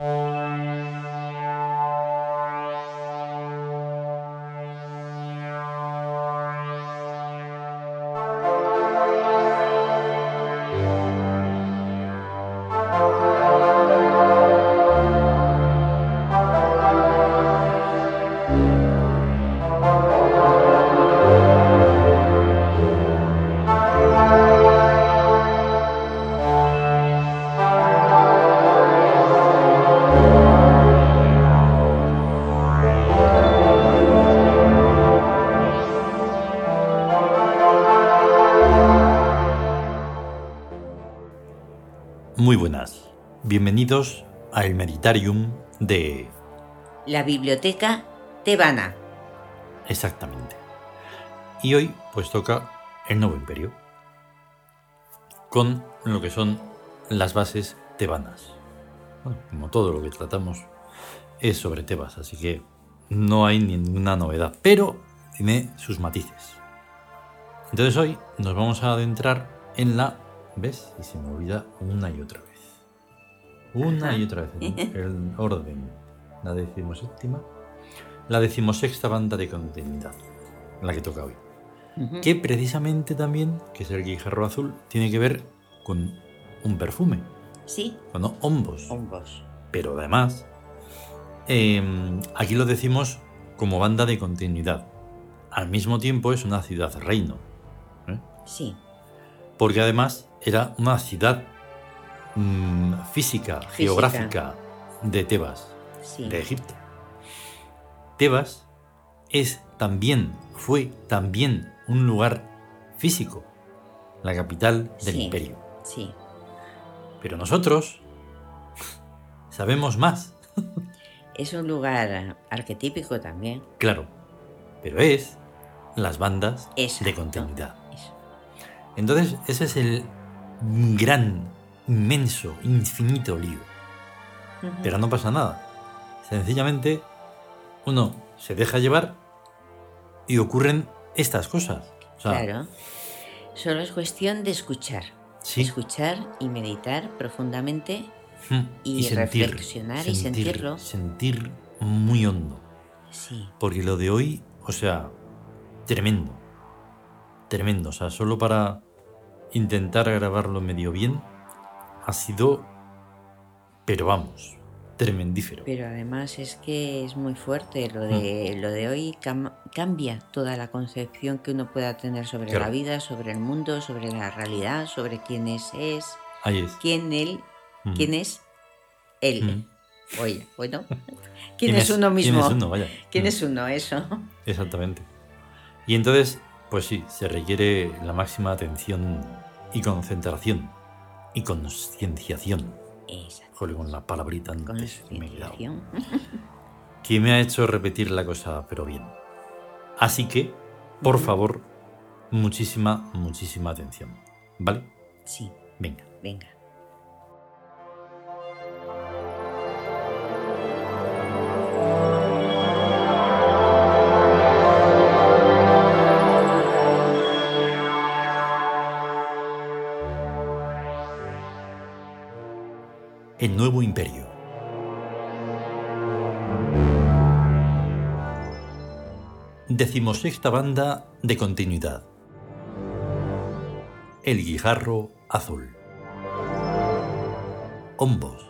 Muy Meditarium de... La biblioteca tebana. Exactamente. Y hoy pues toca el nuevo imperio, con lo que son las bases tebanas. Bueno, como todo lo que tratamos es sobre Tebas, así que no hay ninguna novedad, pero tiene sus matices. Entonces hoy nos vamos a adentrar en la ¿Ves? Y se me olvida una y otra vez. Una Ajá. y otra vez. El, el orden. La decimoséptima. La decimosexta banda de continuidad. La que toca hoy. Que precisamente también, que es el guijarro azul, tiene que ver con un perfume. Sí, Con hombos. hongos. Pero además, eh, aquí lo decimos como banda de continuidad. Al mismo tiempo es una ciudad-reino. ¿eh? Sí, porque además era una ciudad mm, física, geográfica de Tebas, sí. de Egipto. Tebas es también, fue también un lugar físico, la capital del Sí. imperio. Sí. Pero nosotros sabemos más, Es un lugar arquetípico también. claro, pero es las bandas de continuidad. Entonces, ese es el gran, inmenso, infinito lío. Pero no pasa nada. Sencillamente, uno se deja llevar y ocurren estas cosas. O sea, Claro. Solo es cuestión de escuchar. sí, Escuchar y meditar profundamente. y reflexionar y sentirlo. Sentir muy hondo. Sí. Porque lo de hoy, o sea, tremendo. Tremendo. O sea, solo para intentar grabarlo medio bien, ha sido, pero vamos, tremendífero. Pero además es que es muy fuerte. Lo de, Mm. lo de hoy cam- cambia toda la concepción que uno pueda tener sobre Claro. la vida, sobre el mundo, sobre la realidad, sobre quién es, es Ahí es. quién él, Mm. quién es él. Mm. Oye, bueno, ¿quién, es uno mismo? ¿Quién es uno? Vaya. ¿Quién es uno? Eso. Exactamente. Y entonces, pues sí, se requiere la máxima atención y concentración y concienciación. Esa Joder, con la palabrita antes me he quedado. Que me ha hecho repetir la cosa, pero bien. Así que, por favor, muchísima, muchísima atención. ¿Vale? Sí, Venga. venga. Decimosexta banda de continuidad. El guijarro azul. Hombos.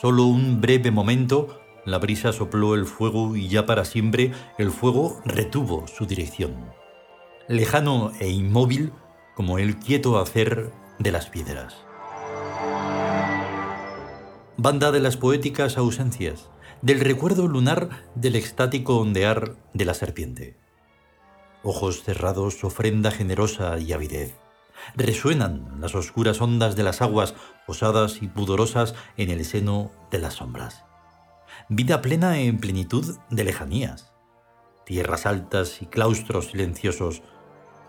Solo un breve momento, la brisa sopló el fuego y ya para siempre el fuego retuvo su dirección lejano e inmóvil como el quieto hacer de las piedras. Banda de las poéticas ausencias, del recuerdo lunar del extático ondear de la serpiente. Ojos cerrados, ofrenda generosa y avidez. Resuenan las oscuras ondas de las aguas, osadas y pudorosas en el seno de las sombras. Vida plena en plenitud de lejanías tierras altas y claustros silenciosos,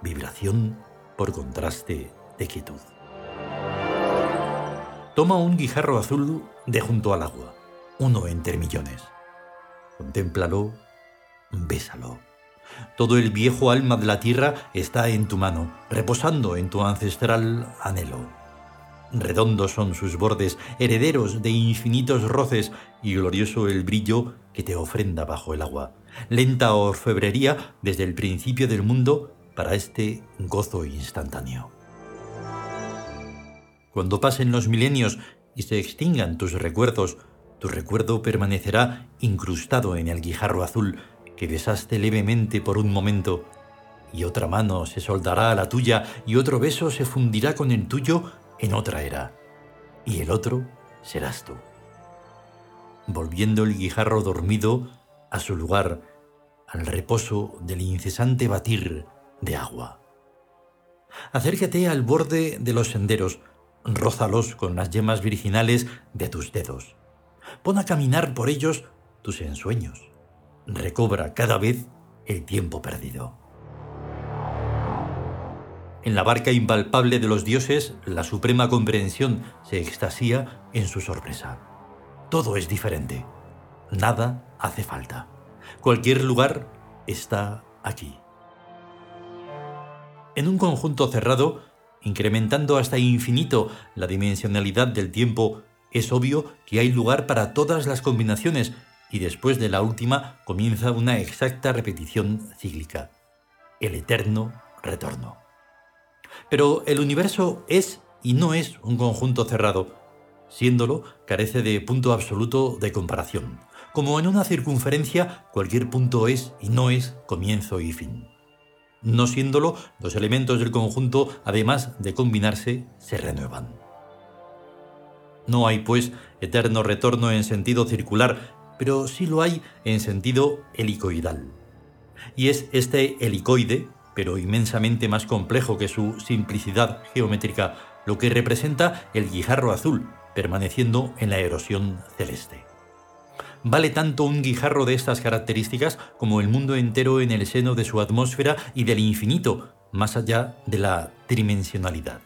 vibración por contraste de quietud. Toma un guijarro azul de junto al agua, uno entre millones. Contémplalo, bésalo, Todo el viejo alma de la tierra está en tu mano, reposando en tu ancestral anhelo. Redondos son sus bordes, herederos de infinitos roces, y glorioso el brillo que te ofrenda bajo el agua. Lenta orfebrería desde el principio del mundo para este gozo instantáneo. Cuando pasen los milenios y se extingan tus recuerdos, tu recuerdo permanecerá incrustado en el guijarro azul que besaste levemente por un momento, y otra mano se soldará a la tuya y otro beso se fundirá con el tuyo en otra era, y el otro serás tú. Volviendo el guijarro dormido a su lugar, al reposo del incesante batir de agua. Acércate al borde de los senderos, rózalos con las yemas virginales de tus dedos. Pon a caminar por ellos tus ensueños. Recobra cada vez el tiempo perdido. En la barca impalpable de los dioses, la suprema comprensión se extasía en su sorpresa. Todo es diferente. Nada hace falta. Cualquier lugar está aquí. En un conjunto cerrado, incrementando hasta infinito la dimensionalidad del tiempo, es obvio que hay lugar para todas las combinaciones y después de la última comienza una exacta repetición cíclica, el eterno retorno. Pero el universo es y no es un conjunto cerrado. Siéndolo, carece de punto absoluto de comparación. Como en una circunferencia, cualquier punto es y no es comienzo y fin. No siéndolo, los elementos del conjunto, además de combinarse, se renuevan. No hay, pues, eterno retorno en sentido circular, pero sí lo hay en sentido helicoidal. Y es este helicoide, pero inmensamente más complejo que su simplicidad geométrica, lo que representa el guijarro azul, permaneciendo en la erosión celeste. Vale tanto un guijarro de estas características como el mundo entero en el seno de su atmósfera y del infinito, más allá de la tridimensionalidad.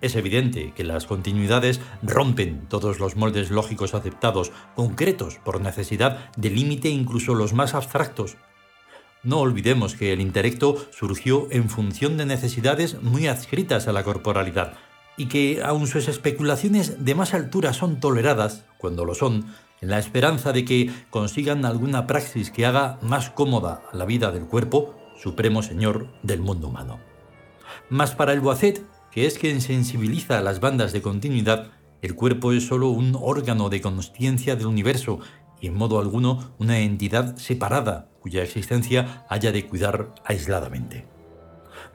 Es evidente que las continuidades rompen todos los moldes lógicos aceptados, concretos por necesidad de límite incluso los más abstractos. No olvidemos que el intelecto surgió en función de necesidades muy adscritas a la corporalidad, y que aun sus especulaciones de más altura son toleradas, cuando lo son, en la esperanza de que consigan alguna praxis que haga más cómoda la vida del cuerpo, supremo señor del mundo humano. Mas para el Boacet que es quien sensibiliza a las bandas de continuidad, el cuerpo es solo un órgano de consciencia del universo y en modo alguno una entidad separada cuya existencia haya de cuidar aisladamente.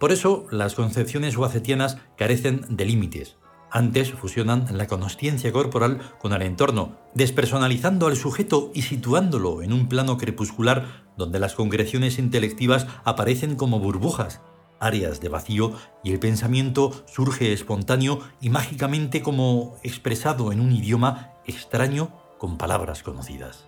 Por eso, las concepciones guacetianas carecen de límites. Antes fusionan la consciencia corporal con el entorno, despersonalizando al sujeto y situándolo en un plano crepuscular donde las concreciones intelectivas aparecen como burbujas, áreas de vacío y el pensamiento surge espontáneo y mágicamente como expresado en un idioma extraño con palabras conocidas.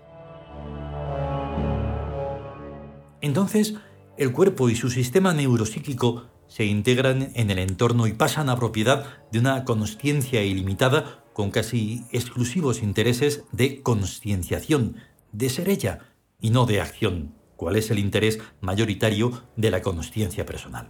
Entonces, el cuerpo y su sistema neuropsíquico se integran en el entorno y pasan a propiedad de una consciencia ilimitada con casi exclusivos intereses de conscienciación, de ser ella y no de acción, cuál es el interés mayoritario de la consciencia personal.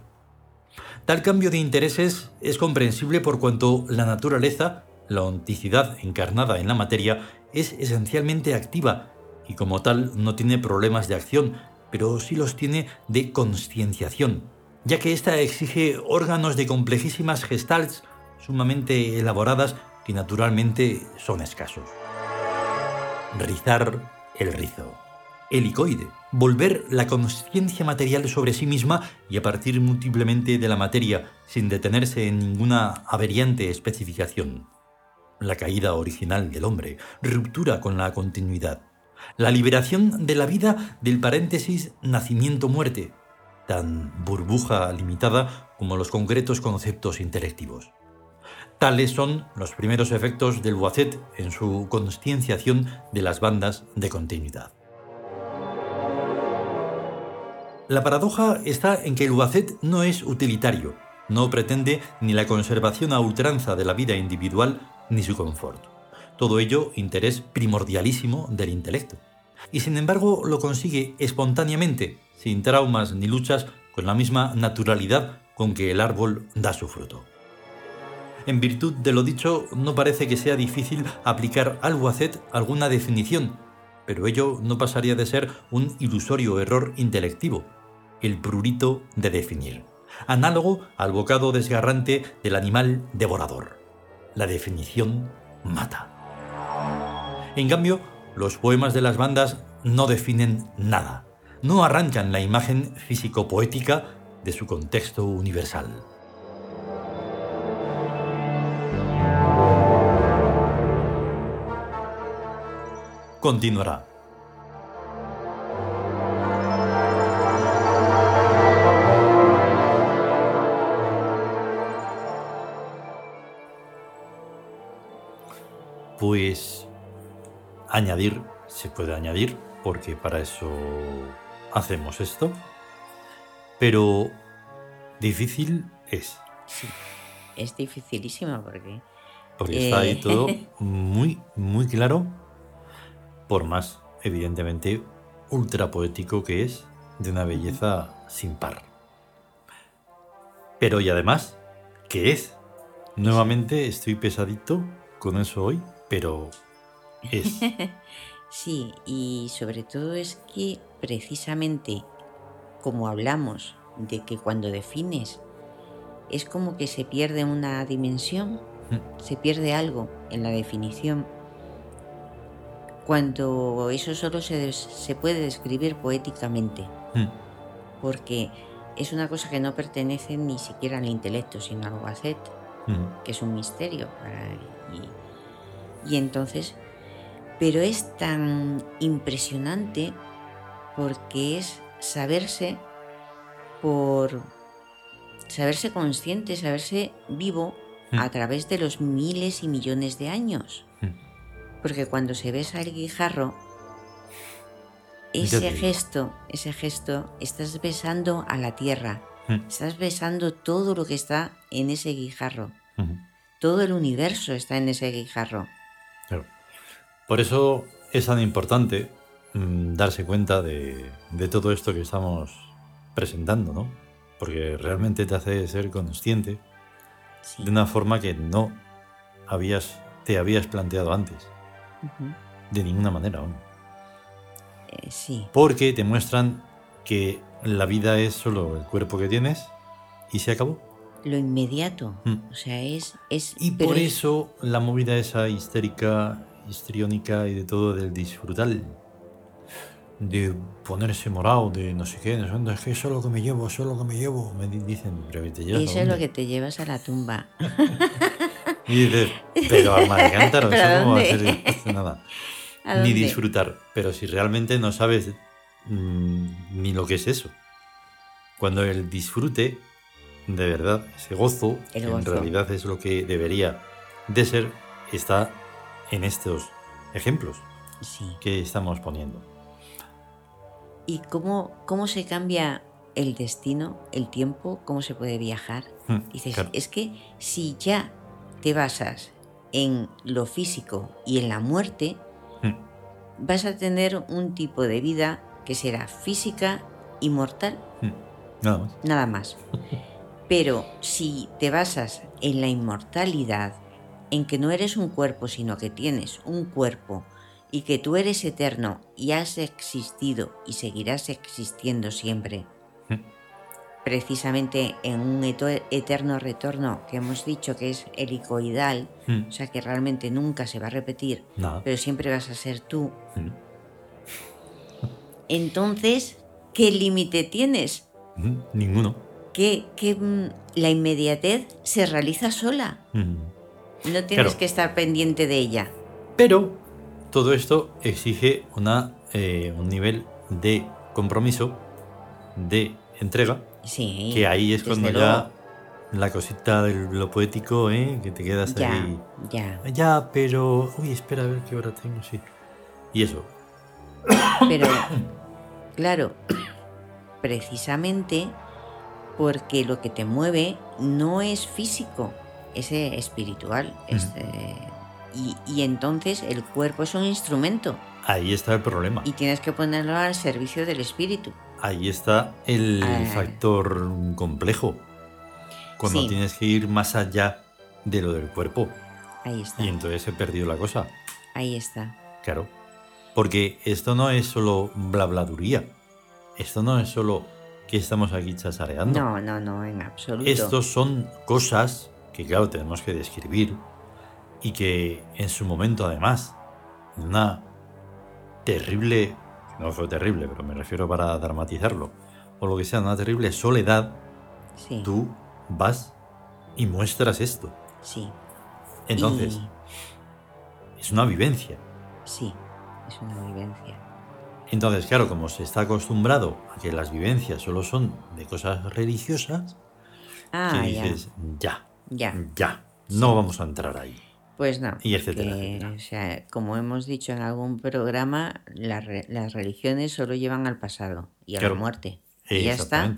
Tal cambio de intereses es comprensible por cuanto la naturaleza, la onticidad encarnada en la materia, es esencialmente activa y como tal no tiene problemas de acción, pero sí los tiene de conscienciación, ya que ésta exige órganos de complejísimas gestalts sumamente elaboradas que naturalmente son escasos. Rizar el rizo helicoide, volver la conciencia material sobre sí misma y a partir múltiplemente de la materia, sin detenerse en ninguna averiante especificación. La caída original del hombre, ruptura con la continuidad. La liberación de la vida del paréntesis nacimiento-muerte, tan burbuja limitada como los concretos conceptos intelectivos. Tales son los primeros efectos del Boacet en su conscienciación de las bandas de continuidad. La paradoja está en que el Ubacet no es utilitario, no pretende ni la conservación a ultranza de la vida individual ni su confort. Todo ello interés primordialísimo del intelecto. y sin embargo lo consigue espontáneamente, sin traumas ni luchas, con la misma naturalidad con que el árbol da su fruto. En virtud de lo dicho, no parece que sea difícil aplicar al Wacet alguna definición, pero ello no pasaría de ser un ilusorio error intelectivo, el prurito de definir, análogo al bocado desgarrante del animal devorador. La definición mata. En cambio, los poemas de las bandas no definen nada, no arrancan la imagen físico-poética de su contexto universal. continuará. Pues añadir, se puede añadir, porque para eso hacemos esto, pero difícil es. Sí, es dificilísimo porque... Porque está ahí eh, todo muy, muy claro por más, evidentemente, ultra poético que es, de una belleza sin par. Pero y además, ¿qué es? Nuevamente estoy pesadito con eso hoy, pero es. sí, y sobre todo es que precisamente como hablamos de que cuando defines es como que se pierde una dimensión, mm. se pierde algo en la definición cuando eso solo se, se puede describir poéticamente, hmm. porque es una cosa que no pertenece ni siquiera al intelecto, sino al Wacet, hmm. que es un misterio. y, y entonces, pero es tan impresionante porque es saberse por saberse consciente, saberse vivo hmm. a través de los miles y millones de años. Porque cuando se besa el guijarro, ese gesto, ese gesto, estás besando a la tierra, mm. estás besando todo lo que está en ese guijarro. Todo el universo está en ese guijarro. Por eso es tan importante mm, darse cuenta de, todo esto que estamos presentando, ¿no? Porque realmente te hace ser consciente de una forma que no habías, te habías planteado antes. De ninguna manera aún. Eh, sí. Porque te muestran que la vida es solo el cuerpo que tienes y se acabó. Lo inmediato. Mm. O sea, es. es y por eso la movida esa histérica, histriónica y de todo del disfrutar. De ponerse morado, de no sé qué, no sé, es que eso es lo que me llevo, eso es lo que me llevo. Me dicen, pero te llevas. Eso es lo que te llevas a la tumba. Y dices, pero alma de cántaro, eso no va a hacer nada. Ni disfrutar. Pero si realmente no sabes mm, ni lo que es eso. Cuando el disfrute, de verdad, ese gozo, que en realidad es lo que debería de ser, está en estos ejemplos que estamos poniendo. ¿Y cómo, cómo se cambia el destino, el tiempo, cómo se puede viajar? Hmm, Dices, es que si ya te basas en lo físico y en la muerte, hmm. vas a tener un tipo de vida que será física y mortal. Hmm. Nada más. Nada más. Pero si te basas en la inmortalidad, en que no eres un cuerpo, sino que tienes un cuerpo y que tú eres eterno y has existido y seguirás existiendo siempre, precisamente en un eterno retorno que hemos dicho que es helicoidal, hmm. o sea que realmente nunca se va a repetir, pero siempre vas a ser tú. Hmm. Entonces, ¿qué límite tienes? Hmm, ninguno. Que, mm, la inmediatez se realiza sola. No tienes que estar pendiente de ella. Pero todo esto exige una, eh, un nivel de compromiso, de entrega, que ahí es cuando ya la cosita de lo poético, ¿eh? Que te quedas ahí. Ya. Ya, pero. Uy, espera a ver qué hora tengo, sí. Y eso. Pero, claro, precisamente porque lo que te mueve no es físico, es espiritual. y, y, entonces el cuerpo es un instrumento. Ahí está el problema. Y tienes que ponerlo al servicio del espíritu. Ahí está el Ah. factor complejo. Cuando Sí. tienes que ir más allá de lo del cuerpo. Ahí está. Y entonces se perdió la cosa. Ahí está. Claro. Porque esto no es solo blabladuría. Esto no es solo que estamos aquí chasareando. No, no, no, en absoluto. Estos son cosas que, claro, tenemos que describir y que en su momento, además, una terrible, no fue terrible, pero me refiero para dramatizarlo, o lo que sea, una terrible soledad, Sí. tú vas y muestras esto. Sí. Entonces, es una vivencia. Sí, es una vivencia. Entonces, claro, como se está acostumbrado a que las vivencias solo son de cosas religiosas, Ah, que dices, ya, Ya. Ya, no vamos a entrar ahí. Pues no. Y etcétera, que, etcétera. O sea, como hemos dicho en algún programa, las re- las religiones solo llevan al pasado y a Claro. la muerte. Y ya está.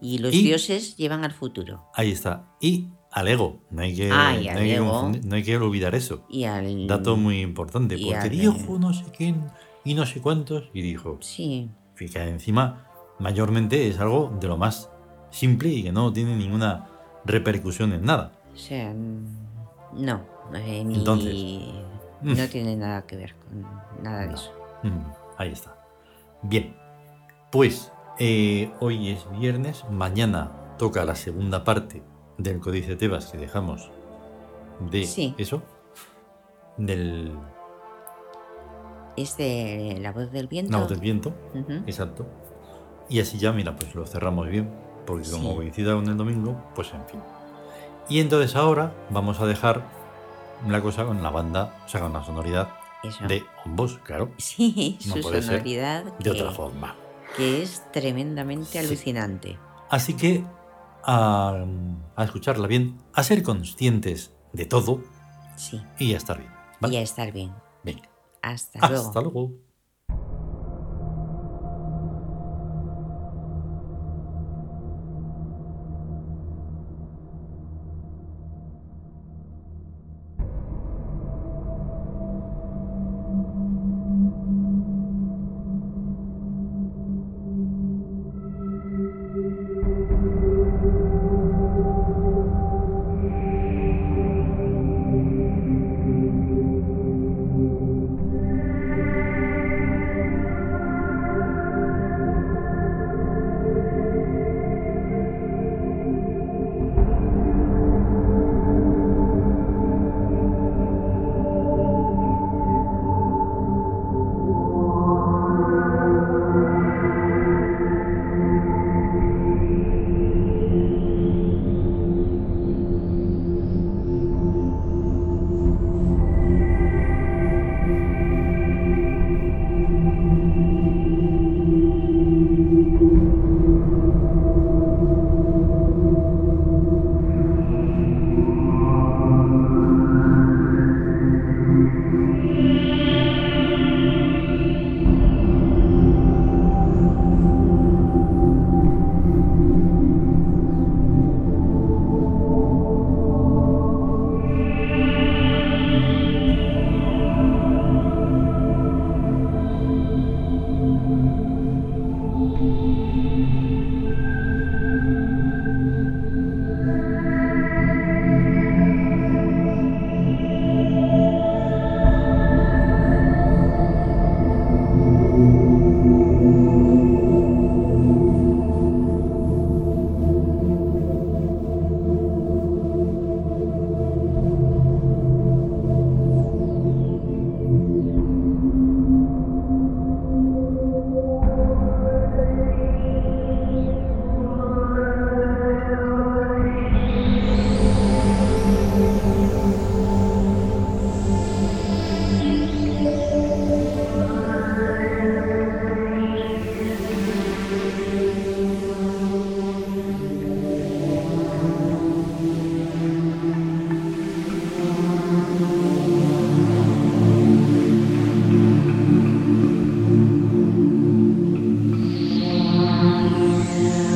Y los Y- dioses llevan al futuro. Ahí está. Y al ego. No hay que, Ah, no hay que no hay que olvidar eso. Y al. Dato muy importante. Porque al- dijo no sé quién y no sé cuántos. Y dijo, Sí, fíjate, encima, mayormente es algo de lo más simple y que no tiene ninguna repercusión en nada. o sea, mm, no. eh, ni- Entonces, mm. no tiene nada que ver con nada de No. eso. Mm, ahí está. Bien. Pues eh, hoy es viernes. Mañana toca la segunda parte del Códice Tebas que dejamos de Sí. eso. Del Es de la voz del viento. La voz del viento, exacto. Y así ya, mira, pues lo cerramos bien, porque como Sí. coincida con el domingo, pues en fin. Y entonces ahora vamos a dejar la cosa con la banda, o sea, con la sonoridad Eso. de Ombos, claro, Sí, No su puede ser sonoridad de que, otra forma. que es tremendamente Sí. alucinante. Así que a, a escucharla bien, a ser conscientes de todo Sí, y a estar bien. ¿vale? y a estar bien. Venga, Hasta luego. hasta luego. Yeah.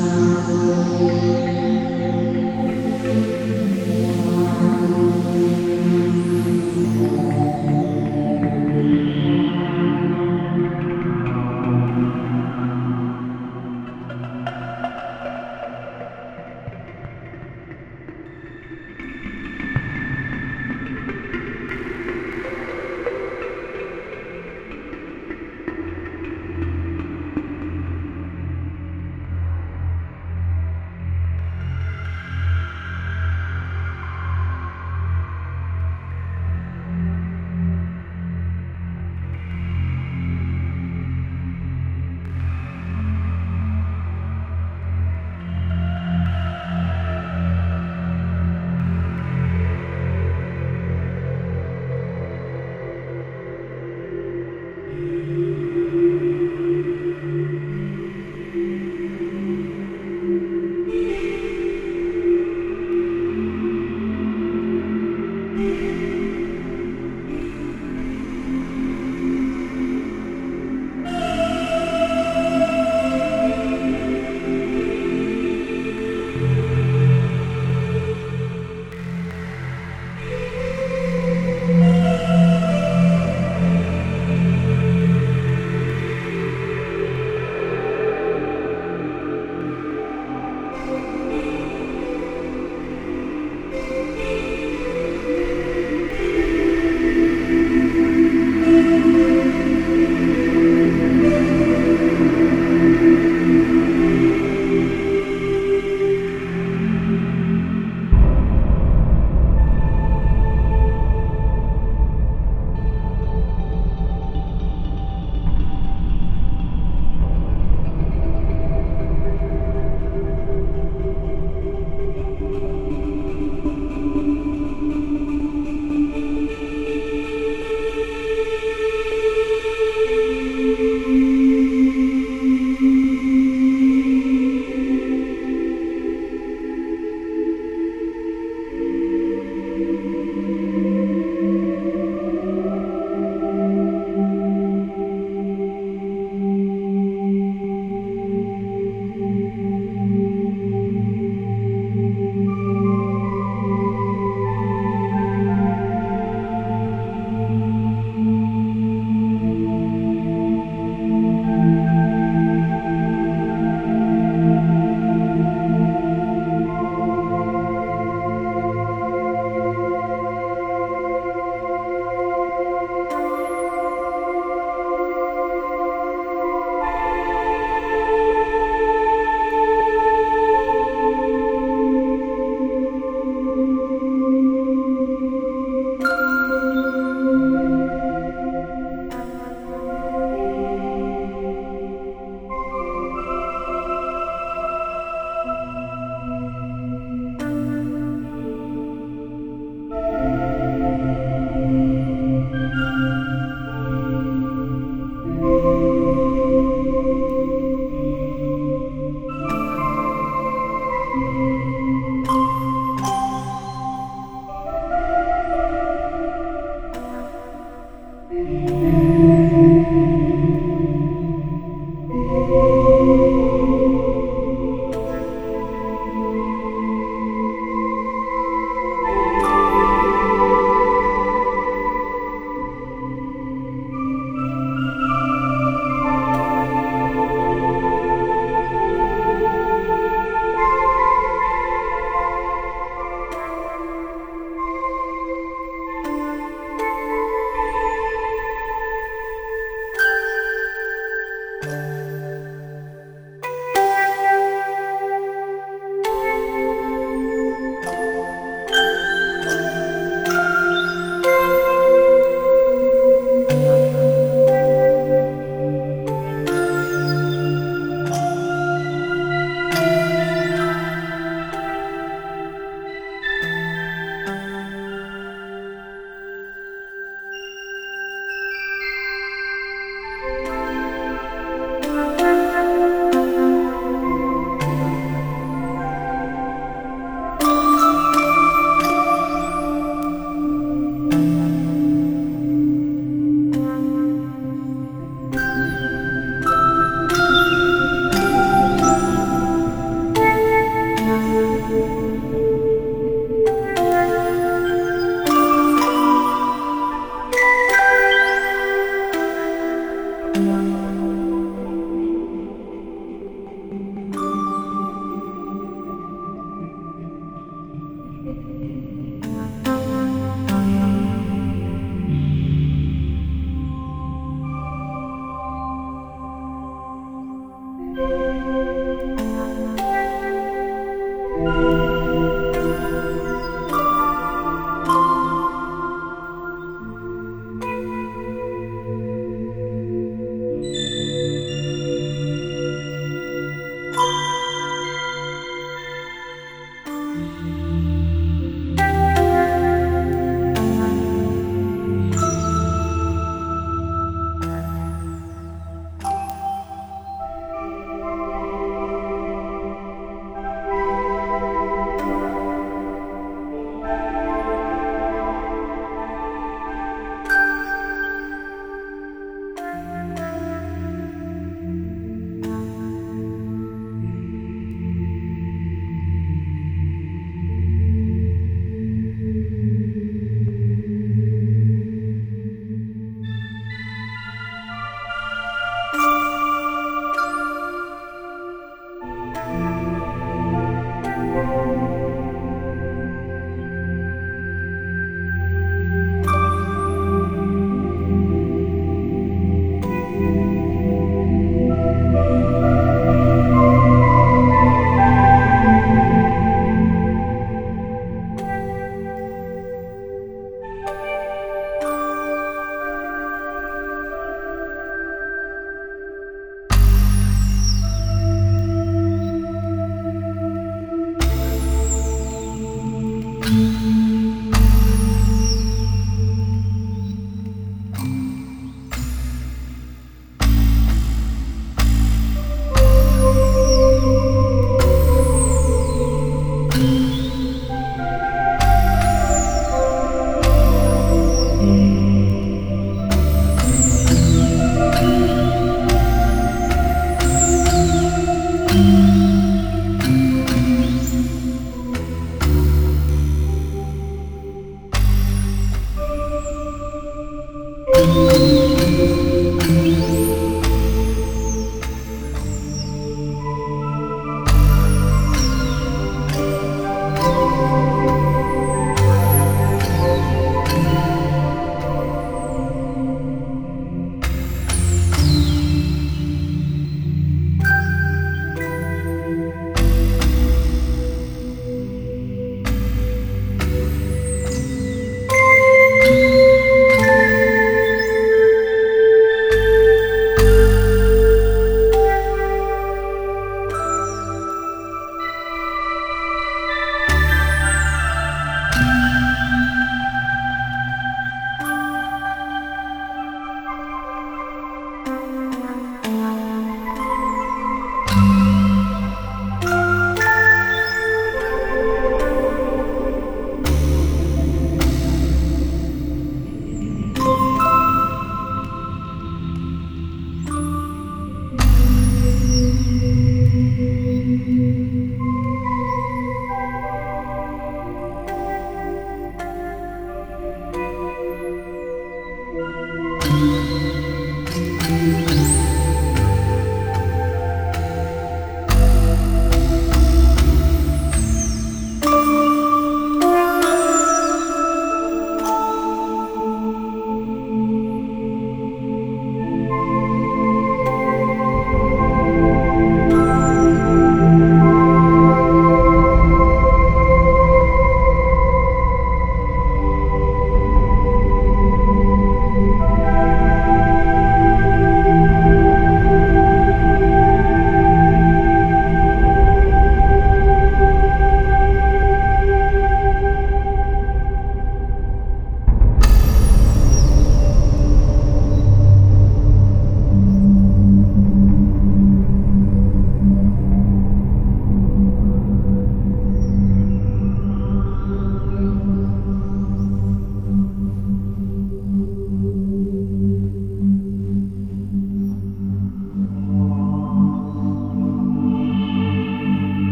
Música